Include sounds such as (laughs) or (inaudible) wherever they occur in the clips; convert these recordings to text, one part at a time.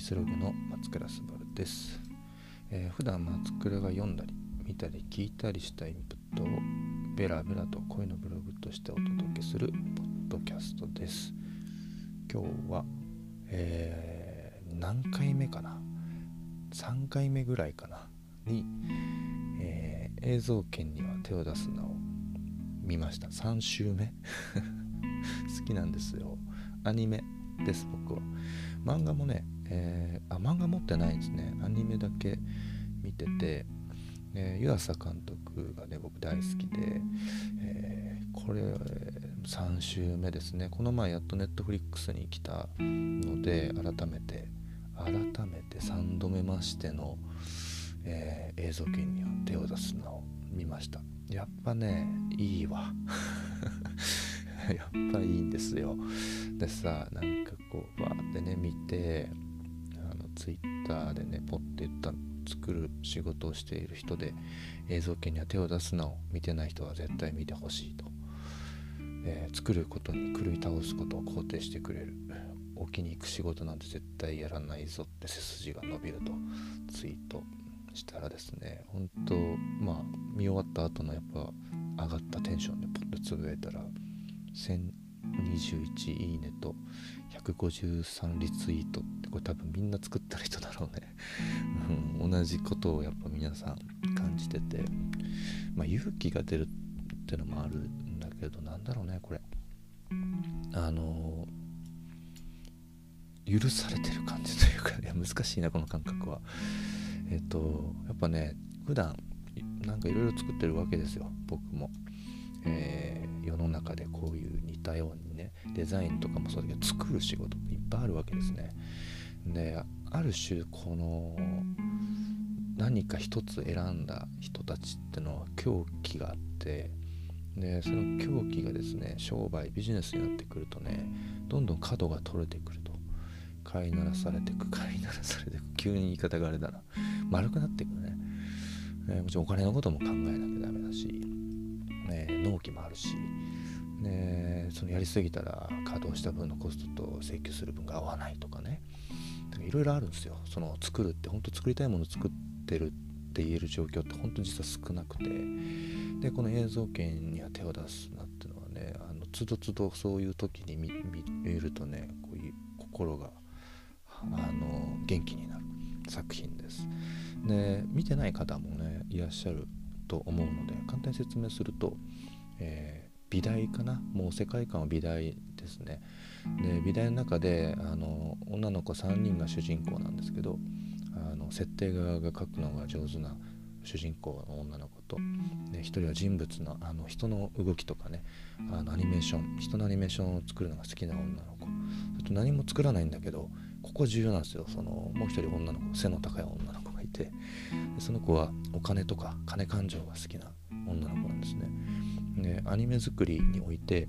イスログの松倉すばるです、えー、普段松倉が読んだり見たり聞いたりしたインプットをベラベラと声のブログとしてお届けするポッドキャストです。今日は、えー、何回目かな？3回目ぐらいかな？に、えー、映像権には手を出すのを見ました。3週目。(laughs) 好きなんですよ。アニメです僕は。漫画もね、えー、あ漫画持ってないんですね。アニメだけ見てて、えー、湯浅監督がね僕大好きで、えー、これ3週目ですね。この前やっとネットフリックスに来たので改めて。改めて3度目ましての、えー、映像権には手を出すのを見ました。やっぱねいいわ。(laughs) やっぱいいんですよ。でさなんかこうバーってね見てツイッターでねポッて言った作る仕事をしている人で映像権には手を出すなを見てない人は絶対見てほしいと、えー、作ることに狂い倒すことを肯定してくれる。置きに行く仕事なんて絶対やらないぞって背筋が伸びると。ツイートしたらですね本当まあ見終わった後のやっぱ上がったテンションでポッとつぶやいたら1021いいねと153リツイートってこれ多分みんな作った人だろうね、(laughs) うん、同じことをやっぱ皆さん感じてて。まあ勇気が出るってのもあるんだけどなんだろうねこれ。あの許されてる感じというかいや (laughs) 難しいなこの感覚は。えっ、とやっぱね普段なんかいろいろ作ってるわけですよ僕も。えー、世の中でこういう似たように。ねデザインとかもそうだけど作る仕事っていっぱいあるわけですね。である種この何か一つ選んだ人たちってのは狂気があってでその狂気がですね商売ビジネスになってくるとねどんどん角が取れてくると。飼いならされてく (laughs) 飼いならされてく急に言い方があれだな。丸くなっていくるね、え、もちろんお金のことも考えなきゃダメだしね、納期もあるし、ね、そのやりすぎたら稼働した分のコストと請求する分が合わないとかね。いろいろあるんですよ。その作るって本当作りたいものを作ってるって言える状況って本当実は少なくて。でこの映像権には手を出すなっていうのはねあのつどつどそういう時に見るとねこういう心があの元気になる作品です。で見てない方もねいらっしゃると思うので簡単に説明すると、えー、美大かな？もう世界観は美大ですね。で美大の中であの女の子3人が主人公なんですけどあの設定側が描くのが上手な主人公の女の子とで1人は人物のあの人の動きとかねあのアニメーション人のアニメーションを作るのが好きな女の子。それと何も作らないんだけどここ重要なんですよ。そのもう1人女の子背の高い女の子がいてその子はお金とか金感情が好きな女の子なんですねでアニメ作りにおいて、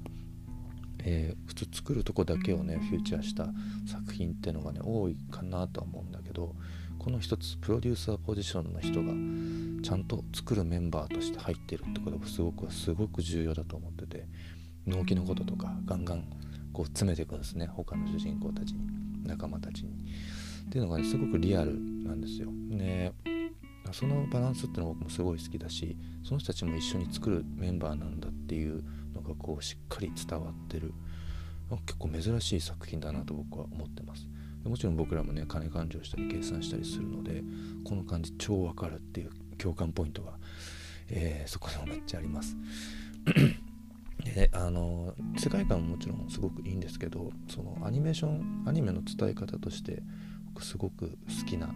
えー、普通作るとこだけをねフューチャーした作品っていうのがね多いかなとは思うんだけどこの一つプロデューサーポジションの人がちゃんと作るメンバーとして入ってるってことがすごくすごく重要だと思ってて納期のこととかガンガンこう詰めていくんですね他の主人公たちに仲間たちにっていうのが、ね、すごくリアルなんですよ。ねそのバランスっていうのは僕もすごい好きだしその人たちも一緒に作るメンバーなんだっていうのがこうしっかり伝わってる。結構珍しい作品だなと僕は思ってます。もちろん僕らもね金勘定したり計算したりするのでこの感じ超わかるっていう共感ポイントが、えー、そこでもめっちゃあります。(clears throat) であの世界観ももちろんすごくいいんですけどそのアニメーションアニメの伝え方として僕すごく好きな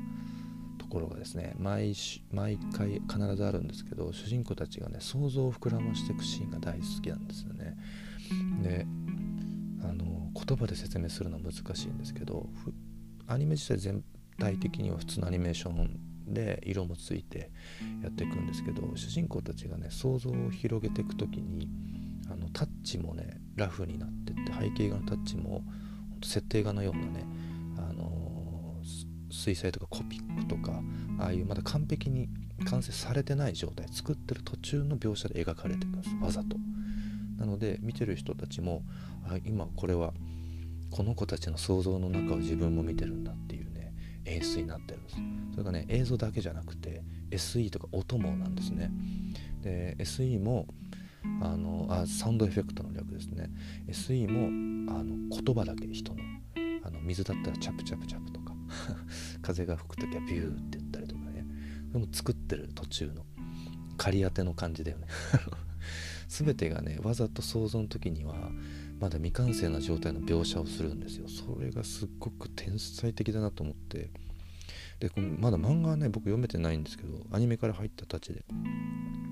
ころがですね毎毎回必ずあるんですけど主人公たちがね想像を膨らましていくシーンが大好きなんですよね。であの言葉で説明するのは難しいんですけどアニメ自体全体的には普通のアニメーションで色もついてやっていくんですけど主人公たちがね想像を広げていく時にあのタッチもねラフになってって背景画のタッチも設定画のようなね水彩とかコピックとかああいうまだ完璧に完成されてない状態作ってる途中の描写で描かれていくんですわざと。なので見てる人たちもあ今これはこの子たちの想像の中を自分も見てるんだっていうね演出になってるんです。それがね映像だけじゃなくて SE とか音もなんですね。で SE もあのあサウンドエフェクトの略ですね。SE もあの言葉だけ人のあの水だったらチャプチャプチャプとか (laughs) 風が吹く時はビューって言ったりとかね。でも作ってる途中の仮当ての感じだよね。(laughs) 全てがねわざと想像の時にはまだ未完成な状態の描写をするんですよ。それがすっごく天才的だなと思って。でこのまだ漫画はね僕読めてないんですけどアニメから入ったたちで。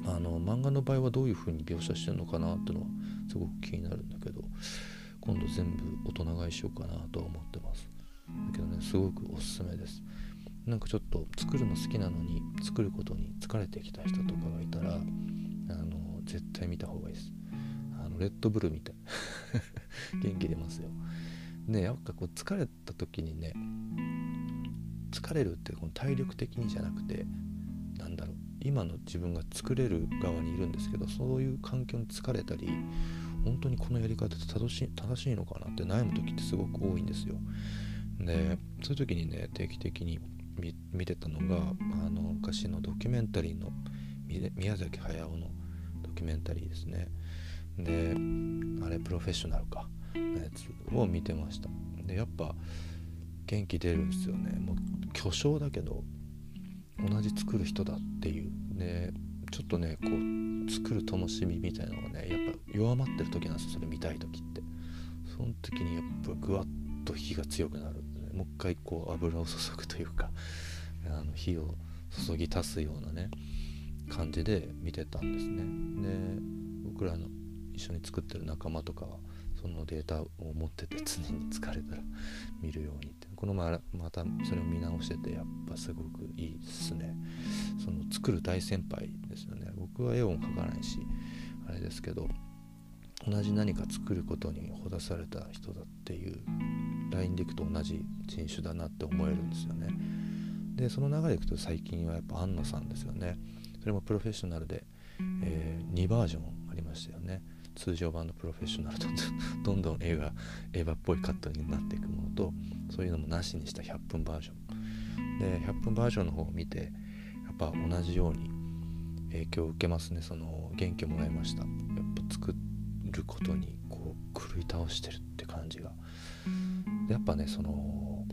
あの漫画の場合はどういう風に描写してるのかなっていうのはすごく気になるんだけど今度全部大人買いしようかなとは思ってます。だけどねすごくおすすめです。なんかちょっと作るの好きなのに作ることに疲れてきた人とかがいたらあの絶対見た方がいいです。あのレッドブルみたい元気出ますよ。ねやっぱこう疲れた時にね疲れるってこの体力的にじゃなくてなんだろう今の自分が作れる側にいるんですけどそういう環境に疲れたり本当にこのやり方って正しい正しいのかなって悩む時ってすごく多いんですよ。でそういう時にね定期的に見てたのがあの昔のドキュメンタリーの宮崎駿のドキュメンタリーですね。であれプロフェッショナルかのやつを見てました。でやっぱ元気出るんですよね。もう巨匠だけど同じ作る人だっていう。でちょっとねこう作る灯火みみたいなのがねやっぱ弱まってる時なんですよそれ見たい時って。その時にやっぱぐわっと火が強くなる。もう一回こう油を注ぐというかあの火を注ぎ足すようなね感じで見てたんですね。で僕らの一緒に作ってる仲間とかはそのデータを持ってて常に疲れたら見るようにってこの前またそれを見直しててやっぱすごくいいですね。その作る大先輩ですよね。僕は絵を描かないしあれですけど同じ何か作ることにほだされた人だっていうラインでいくと同じ人種だなって思えるんですよね。でその流れでいくと最近はやっぱアンナさんですよね。それもプロフェッショナルで、えー、2バージョンありましたよね。通常版のプロフェッショナルと (laughs) どんどん映画映画っぽいカットになっていくものとそういうのもなしにした100分バージョン。で100分バージョンの方を見てやっぱ同じように影響を受けますね。その元気をもらいました。ることにこう狂い倒してるって感じが。やっぱねその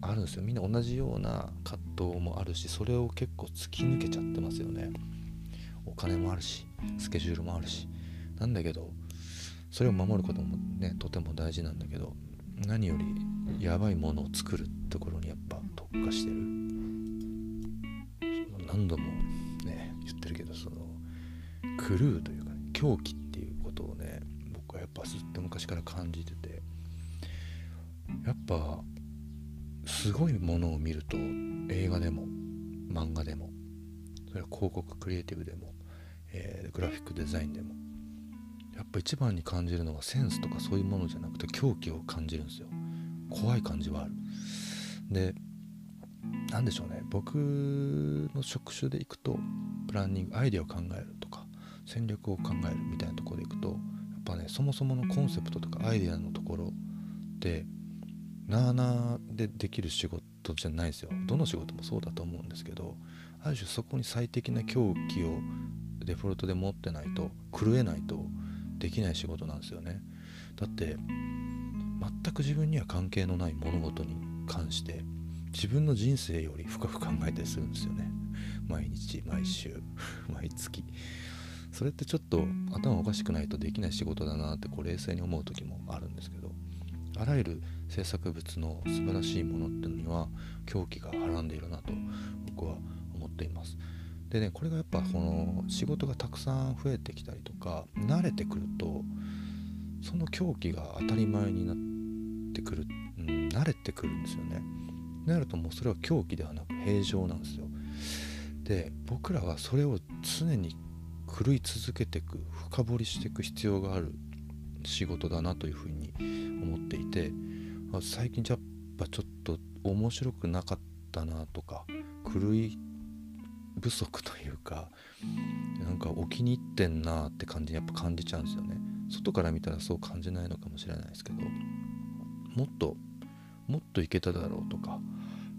あるんですよ。みんな同じような葛藤もあるしそれを結構突き抜けちゃってますよね。お金もあるしスケジュールもあるし。なんだけどそれを守ることもねとても大事なんだけど何よりやばいものを作るところにやっぱ特化してる。何度もね言ってるけどそのクルーというか、ね、狂気っていうことをね僕はやっぱずっと昔から感じてて。やっぱすごいものを見ると映画でも漫画でもそれは広告クリエイティブでも、えー、グラフィックデザインでもやっぱ一番に感じるのはセンスとかそういうものじゃなくて狂気を感じるんですよ。怖い感じはある。で何でしょうね。僕の職種でいくとプランニングアイデアを考えると戦略を考えるみたいなところでいくとやっぱねそもそものコンセプトとかアイデアのところってなあなあでできる仕事じゃないですよ。どの仕事もそうだと思うんですけどある種そこに最適な狂気をデフォルトで持ってないと狂えないとできない仕事なんですよね。だって全く自分には関係のない物事に関して自分の人生より深く考えたりするんですよね。毎日毎週毎月。それってちょっと頭おかしくないとできない仕事だなってこう冷静に思う時もあるんですけどあらゆる制作物の素晴らしいものっていうのには狂気がはらんでいるなと僕は思っています。でねこれがやっぱこの仕事がたくさん増えてきたりとか慣れてくるとその狂気が当たり前になってくる、うん、慣れてくるんですよね。なるともうそれは狂気ではなく平常なんですよ。で僕らはそれを常に狂い続けていく深掘りしていく必要がある仕事だなというふうに思っていて最近やっぱちょっと面白くなかったなとか狂い不足というかなんかお気に入ってんなって感じにやっぱ感じちゃうんですよね。外から見たらそう感じないのかもしれないですけどもっともっといけただろうとか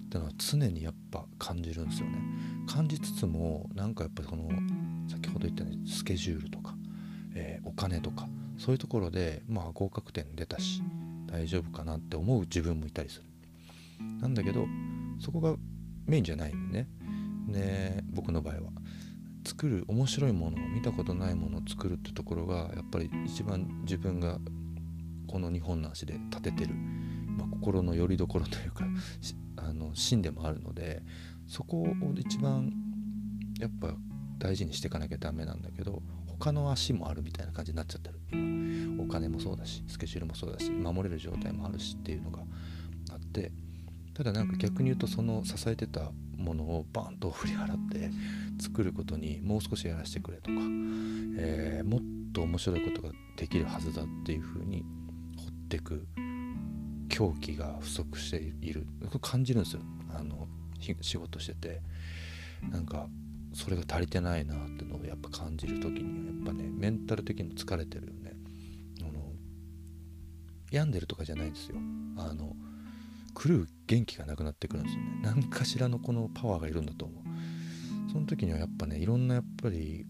ってのは常にやっぱ感じるんですよね。感じつつもなんかやっぱこの先ほど言ったようにスケジュールとか、えー、お金とかそういうところでまあ合格点出たし大丈夫かなって思う自分もいたりする。なんだけどそこがメインじゃないんでね。ね僕の場合は作る面白いものを見たことないものを作るってところがやっぱり一番自分がこの日本の足で立ててる、まあ、心の拠り所というかあの芯でもあるのでそこを一番やっぱ大事にしていかなきゃダメなんだけど他の足もあるみたいな感じになっちゃってる。今お金もそうだしスケジュールもそうだし守れる状態もあるしっていうのがあってただなんか逆に言うとその支えてたものをバンと振り払って作ることにもう少しやらせてくれとか、えー、もっと面白いことができるはずだっていうふうに掘ってく狂気が不足している。感じるんですよ。あの仕事してて。なんかそれが足りてないなってのをやっぱ感じる時にはやっぱねメンタル的に疲れてるよね。あの病んでるとかじゃないんですよ。あの狂う元気がなくなってくるんですよね。何かしらのこのパワーがいるんだと思う。その時にはやっぱねいろんなやっぱり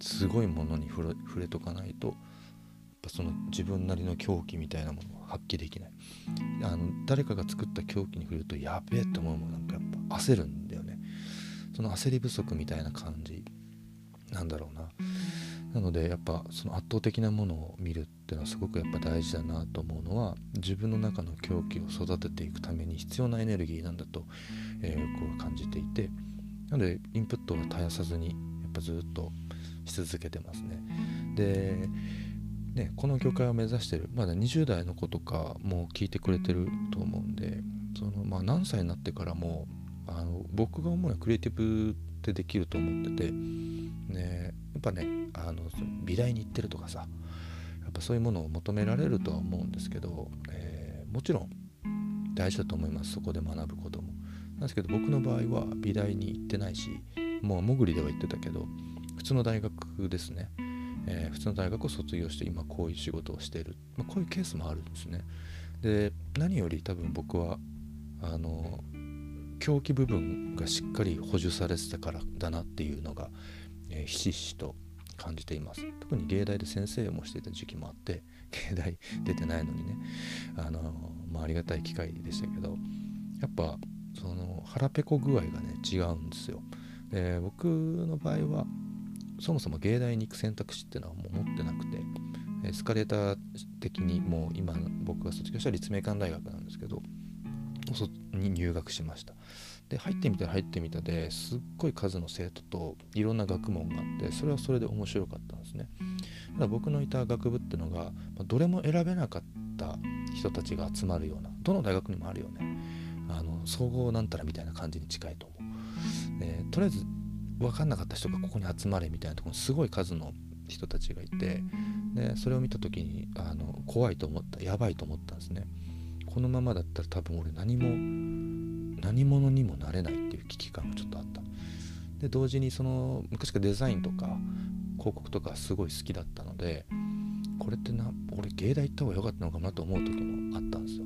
すごいものに触れとかないとやっぱその自分なりの狂気みたいなものを発揮できない。あの誰かが作った狂気に触れるとやべえって思うもんなんかやっぱ焦るんだよその焦り不足みたいな感じなんだろうななのでやっぱその圧倒的なものを見るっていうのはすごくやっぱ大事だなと思うのは自分の中の狂気を育てていくために必要なエネルギーなんだと、えー、僕は感じていてなのでインプットは絶やさずにやっぱずっとし続けてますね。でね、この業界を目指してるまだ20代の子とかも聞いてくれてると思うんでその、まあ、何歳になってからもあの僕が思うのはクリエイティブってできると思ってて、ね、やっぱねあの美大に行ってるとかさやっぱそういうものを求められるとは思うんですけど、えー、もちろん大事だと思いますそこで学ぶことも。なんですけど僕の場合は美大に行ってないしもう潜りでは行ってたけど普通の大学ですね、えー、普通の大学を卒業して今こういう仕事をしている、まあ、こういうケースもあるんですね。で何より多分僕はあの狂気部分がしっかり補充されてたからだなっていうのが、えー、ひしひしと感じています。特に芸大で先生もしていた時期もあって芸大出てないのにねあの、まあ、ありがたい機会でしたけどやっぱその腹ペコ具合がね違うんですよ。で僕の場合はそもそも芸大に行く選択肢っていうのはもう持ってなくてエスカレーター的にもう今僕が卒業した立命館大学なんですけどに入学しました。で入ってみたら入ってみたですっごい数の生徒といろんな学問があってそれはそれで面白かったんですね。ただ僕のいた学部ってのがどれも選べなかった人たちが集まるようなどの大学にもあるよね。あの総合なんたらみたいな感じに近いと思う、でとりあえず分かんなかった人がここに集まれみたいなところにすごい数の人たちがいてでそれを見た時にあの怖いと思ったやばいと思ったんですね。このままだったら多分俺何も何者にもなれないっていう危機感がちょっとあった。で同時にその昔からデザインとか広告とかすごい好きだったのでこれってな俺芸大行った方が良かったのかなと思う時もあったんですよ。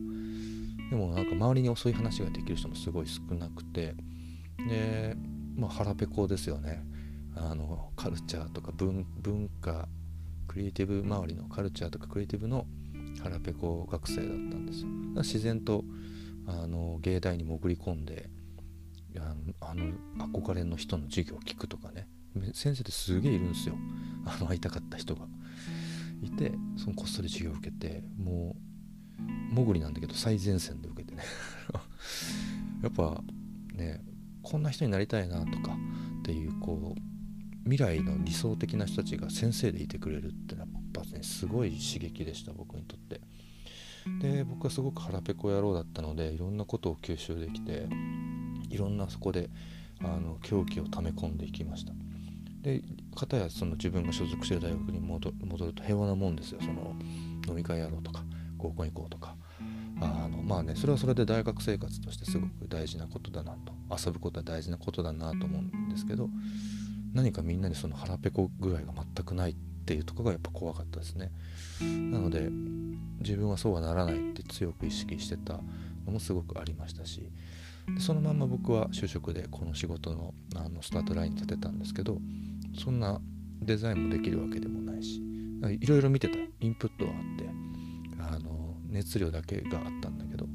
でもなんか周りに遅い話ができる人もすごい少なくてでまあ腹ペコですよね。あのカルチャーとか文化クリエイティブ周りのカルチャーとかクリエイティブの腹ペコ学生だったんですよ。自然とあの芸大に潜り込んであの憧れの人の授業を聞くとかね。先生ってすげえいるんですよ。あの会いたかった人が。いてそのこっそり授業を受けてもう潜りなんだけど最前線で受けてね。(laughs) やっぱねこんな人になりたいなとかっていうこう未来の理想的な人たちが先生でいてくれるってやっぱねすごい刺激でした僕にとって。で僕はすごく腹ペコ野郎だったのでいろんなことを吸収できていろんなそこであの狂気を溜め込んでいきました。で片やその自分が所属してる大学に戻ると平和なもんですよ。その飲み会やろうとか合コン行こうとか。あのまあねそれはそれで大学生活としてすごく大事なことだなと。遊ぶことは大事なことだなと思うんですけど何かみんなにその腹ペコ具合が全くないっていうとこがやっぱ怖かったですね。なので自分はそうはならないって強く意識してたのもすごくありましたしそのまま僕は就職でこの仕事のあのスタートラインに立てたんですけどそんなデザインもできるわけでもないしいろいろ見てた。インプットはあってあの熱量だけがあったんだけど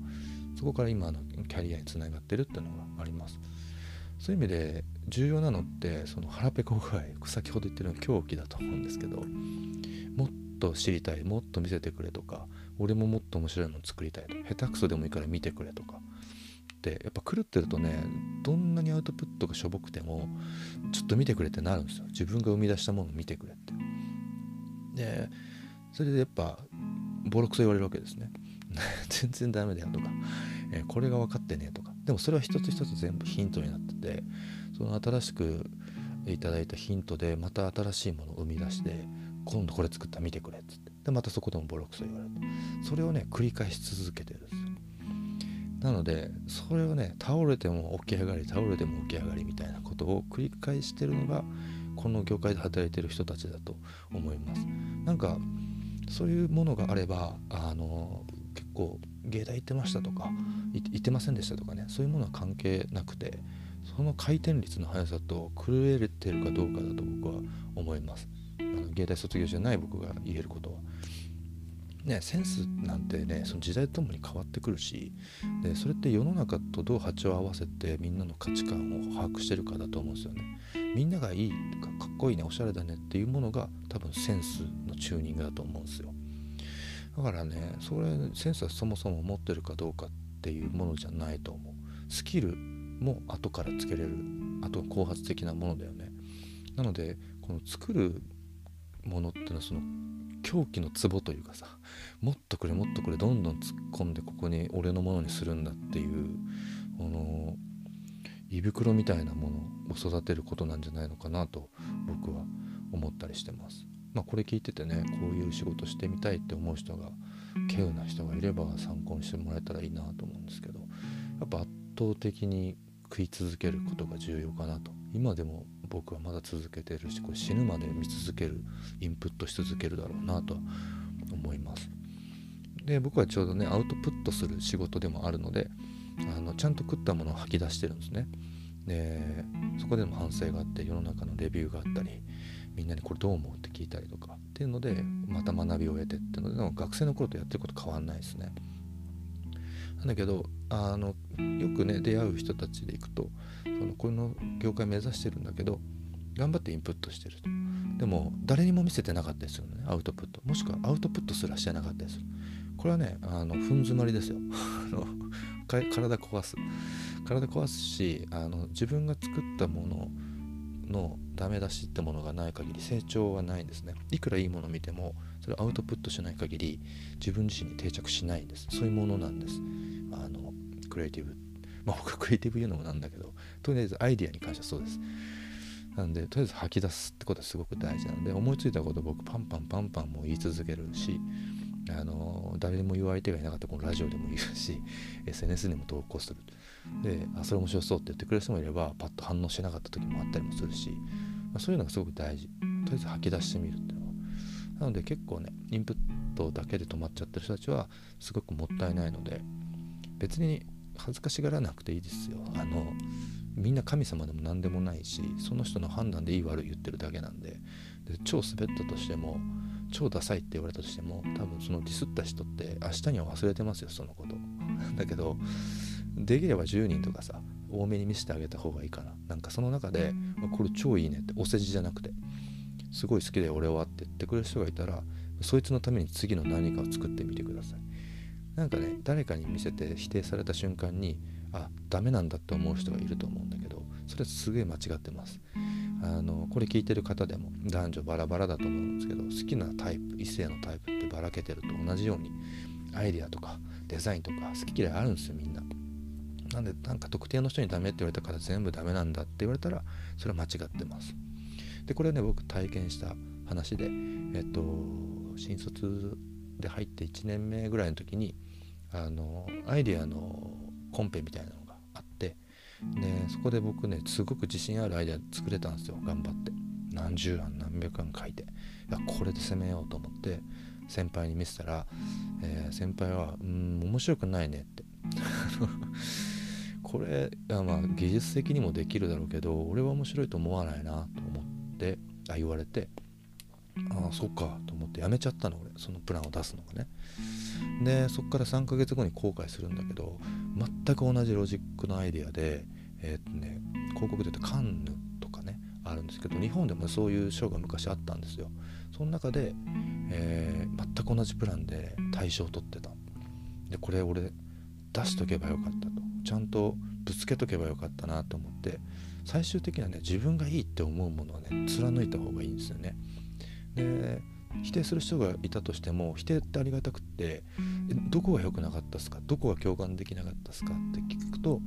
そこから今のキャリアにつながってるっていうのがあります。そういう意味で重要なのってその腹ペコ具合先ほど言ってるような狂気だと思うんですけどもっと知りたいもっと見せてくれとか俺ももっと面白いの作りたいと下手くそでもいいから見てくれとかってやっぱ狂ってるとねどんなにアウトプットがしょぼくてもちょっと見てくれってなるんですよ。自分が生み出したものを見てくれって。でそれでやっぱボロクソ言われるわけですね。(laughs) 全然ダメだよとか、えー、これが分かってねとかでもそれは一つ一つ全部ヒントになっててその新しくいただいたヒントでまた新しいものを生み出して今度これ作った見てくれっつって。でまたそこでもボロクソ言われて。それをね繰り返し続けてるんですよ。なのでそれをね倒れても起き上がり倒れても起き上がりみたいなことを繰り返してるのがこの業界で働いてる人たちだと思います。なんかそういうものがあればあの結構芸大行ってましたとか行ってませんでしたとかねそういうものは関係なくてその回転率の速さと狂えてるかどうかだと僕は思いますあの芸大卒業じゃない僕が言えることはね、センスなんてねその時代とともに変わってくるしでそれって世の中とどう波長を合わせてみんなの価値観を把握してるかだと思うんですよね。みんながいいとかかっこいいねおしゃれだねっていうものが多分センスのチューニングだと思うんですよ。だからねそれセンスはそもそも持ってるかどうかっていうものじゃないと思う。スキルも後からつけれるあと後発的なものだよね。なのでこの作るものっていうのはその狂気のツボというかさもっとくれもっとくれどんどん突っ込んでここに俺のものにするんだっていうこの胃袋みたいなものを育てることなんじゃないのかなと僕は思ったりしてます。まあこれ聞いててねこういう仕事してみたいって思う人が稀有な人がいれば参考にしてもらえたらいいなと思うんですけどやっぱ圧倒的に食い続けることが重要かなと。今でも僕はまだ続けてるしこれ死ぬまで見続けるインプットし続けるだろうなと思います。で僕はちょうどねアウトプットする仕事でもあるのであのちゃんと食ったものを吐き出してるんですね。でそこでも反省があって世の中のレビューがあったりみんなにこれどう思うって聞いたりとかっていうのでまた学びを得てっていうので学生の頃とやってること変わんないですね。なんだけどあのよくね出会う人たちでいくとそのこの業界目指してるんだけど頑張ってインプットしてると。でも誰にも見せてなかったりするのねアウトプット。もしくはアウトプットすらしてなかったりする。これはねあの踏ん詰まりですよ。(laughs) 体壊す。体壊すしあの自分が作ったもののダメ出しってものがない限り成長はないんですね。いくらいいものを見てもそれをアウトプットしない限り自分自身に定着しないんです。そういうものなんです。あのクリエイティブまあ僕は (laughs) クリエイティブ言うのもなんだけどとりあえずアイディアに関してはそうです。なんでとりあえず吐き出すってことはすごく大事なので思いついたことを僕パンパンパンパンも言い続けるしあの誰にも言う相手がいなかったこのラジオでも言うし (laughs) SNS にも投稿する。であそれ面白そうって言ってくれる人もいればパッと反応しなかった時もあったりもするし、まあ、そういうのがすごく大事。とりあえず吐き出してみるっていうのは。なので結構ねインプットだけで止まっちゃってる人たちはすごくもったいないので別に恥ずかしがらなくていいですよ。あのみんな神様でも何でもないしその人の判断でいい悪い言ってるだけなんで。で超滑ったとしても超ダサいって言われたとしても多分そのディスった人って明日には忘れてますよそのこと。(laughs) だけどできれば10人とかさ多めに見せてあげた方がいいかな。なんかその中で、まこれ超いいねってお世辞じゃなくてすごい好きで俺はって言ってくれる人がいたらそいつのために次の何かを作ってみてください。なんかね誰かに見せて否定された瞬間にあダメなんだって思う人がいると思うんだけどそれはすげえ間違ってます。あのこれ聞いてる方でも男女バラバラだと思うんですけど好きなタイプ異性のタイプってばらけてると同じようにアイデアとかデザインとか好き嫌いあるんですよみんななんでなんか特定の人にダメって言われたから全部ダメなんだって言われたらそれは間違ってます。でこれはね僕体験した話でえっと新卒で入って1年目ぐらいの時にあのアイデアのコンペみたいなのがあってでそこで僕ねすごく自信あるアイデア作れたんですよ頑張って。何十案何百案書いて。いやこれで攻めようと思って先輩に見せたら、えー、先輩は「うん面白くないね」って。(laughs) これまあ技術的にもできるだろうけど俺は面白いと思わないなと思ってあ言われてああそっかと思ってやめちゃったの俺そのプランを出すのがね。でそっから3ヶ月後に後悔するんだけど全く同じロジックのアイデアでえー、っとね広告で言うとカンヌとかねあるんですけど日本でもそういう賞が昔あったんですよ。その中で、えー、全く同じプランで大賞を取ってた。でこれ俺出しとけばよかったと。ちゃんとぶつけとけばよかったなと思って最終的にはね自分がいいって思うものはね貫いた方がいいんですよね。で否定する人がいたとしても否定ってありがたくってどこが良くなかったですか？どこが共感できなかったですかって聞くと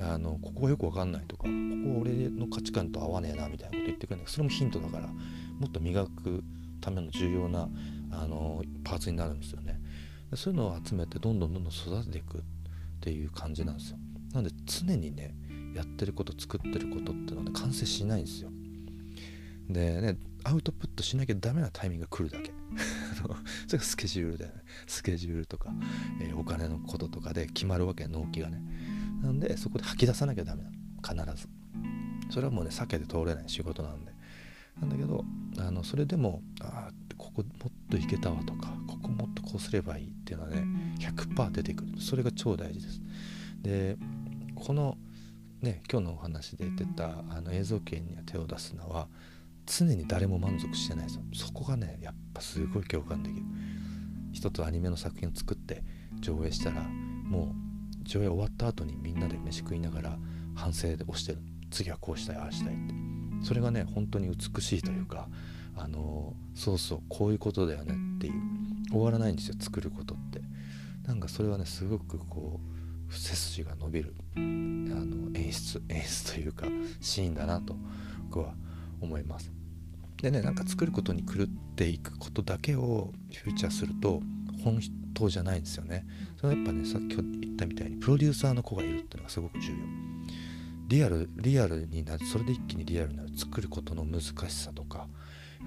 あのここがよく分かんないとかここは俺の価値観と合わねえなみたいなこと言ってくるんだけどそれもヒントだからもっと磨くための重要なあのパーツになるんですよね。そういうのを集めてどんどんどんどん育てていくっていう感じなんですよ。なので常にねやってること作ってることっていうのは、ね、完成しないんですよ。でねアウトプットしなきゃダメなタイミングが来るだけ。(laughs) それがスケジュールだよね。スケジュールとか、えー、お金のこととかで決まるわけ納期がね。なんでそこで吐き出さなきゃダメなの。必ず。それはもうね避けて通れない仕事なんで。なんだけどあのそれでもあここもっといけたわとかここもっとこうすればいいっていうのはね100%出てくるそれが超大事です。でこのね今日のお話で出たあの映像系には手を出すのは常に誰も満足してないですよ。そこがねやっぱすごい共感できる。一つアニメの作品を作って上映したらもう上映終わった後にみんなで飯食いながら反省で押してる。次はこうしたいああしたいって。それがね本当に美しいというかあのそうそうこういうことだよねっていう。終わらないんですよ作ることって。なんかそれはねすごくこう背筋が伸びるあの演出 (laughs) 演出というかシーンだなと僕は思います。でねなんか作ることに狂っていくことだけをフューチャーすると本当じゃないんですよね。それはやっぱねさっき言ったみたいにプロデューサーの子がいるっていうのがすごく重要。リアルリアルになるそれで一気にリアルになる作ることの難しさとか、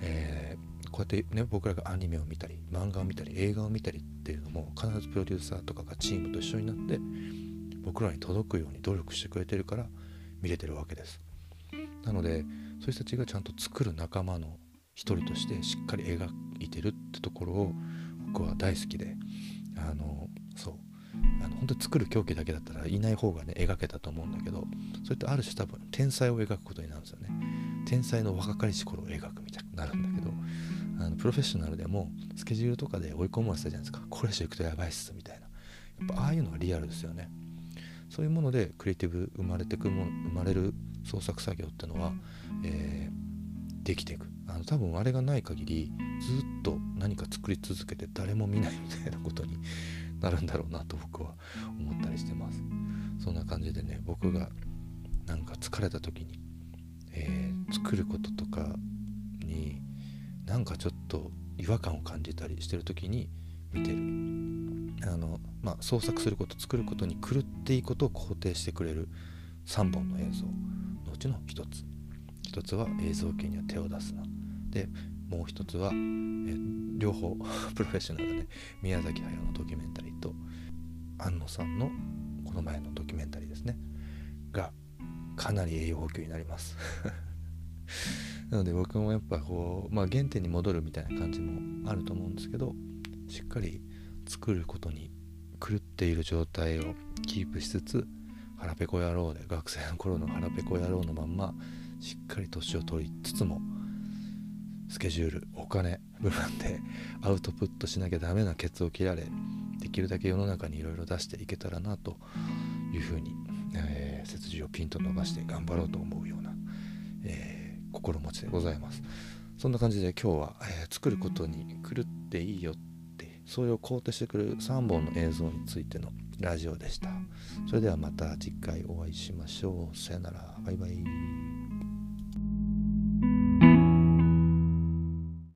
えー、こうやってね僕らがアニメを見たり漫画を見たり映画を見たりっていうのも必ずプロデューサーとかがチームと一緒になって僕らに届くように努力してくれてるから見れてるわけです。なのでそういう人たちがちゃんと作る仲間の一人としてしっかり描いてるってところを僕は大好きであのそうあの本当に作る狂気だけだったらいない方がね描けたと思うんだけどそれってある種多分天才を描くことになるんですよね。天才の若かりし頃を描くみたいになるんだけどあのプロフェッショナルでもスケジュールとかで追い込まれてたじゃないですか。これ以上いくとやばいっすみたいな。やっぱああいうのはリアルですよね。そういうものでクリエイティブ生まれてくも生まれる創作作業ってのは、えー、できていく。あの多分あれがない限りずっと何か作り続けて誰も見ないみたいなことになるんだろうなと僕は思ったりしてます。そんな感じでね僕がなんか疲れた時に、えー、作ることとかになんかちょっと違和感を感じたりしてる時に見てる。あのまあ創作すること作ることに狂っていいことを肯定してくれる3本の映像のうちの1つ。1つは映像系には手を出すな。でもう1つは、え両方 (laughs) プロフェッショナルだね。宮崎駿のドキュメンタリーと安野さんのこの前のドキュメンタリーですね。がかなり栄養補給になります。なので僕もやっぱこうまあ原点に戻るみたいな感じもあると思うんですけどしっかり作ることに狂っている状態をキープしつつ腹ペコ野郎で学生の頃の腹ペコ野郎のまんましっかり年を取りつつもスケジュールお金部分でアウトプットしなきゃダメなケツを切られできるだけ世の中にいろいろ出していけたらなというふうに、えー、背筋をピンと伸ばして頑張ろうと思うような、心持ちでございます。そんな感じで今日は、えー、作ることに狂っていいよってそれを肯定してくる3本の映像についてのラジオでした。それではまた次回お会いしましょう。さよなら。バイバイ。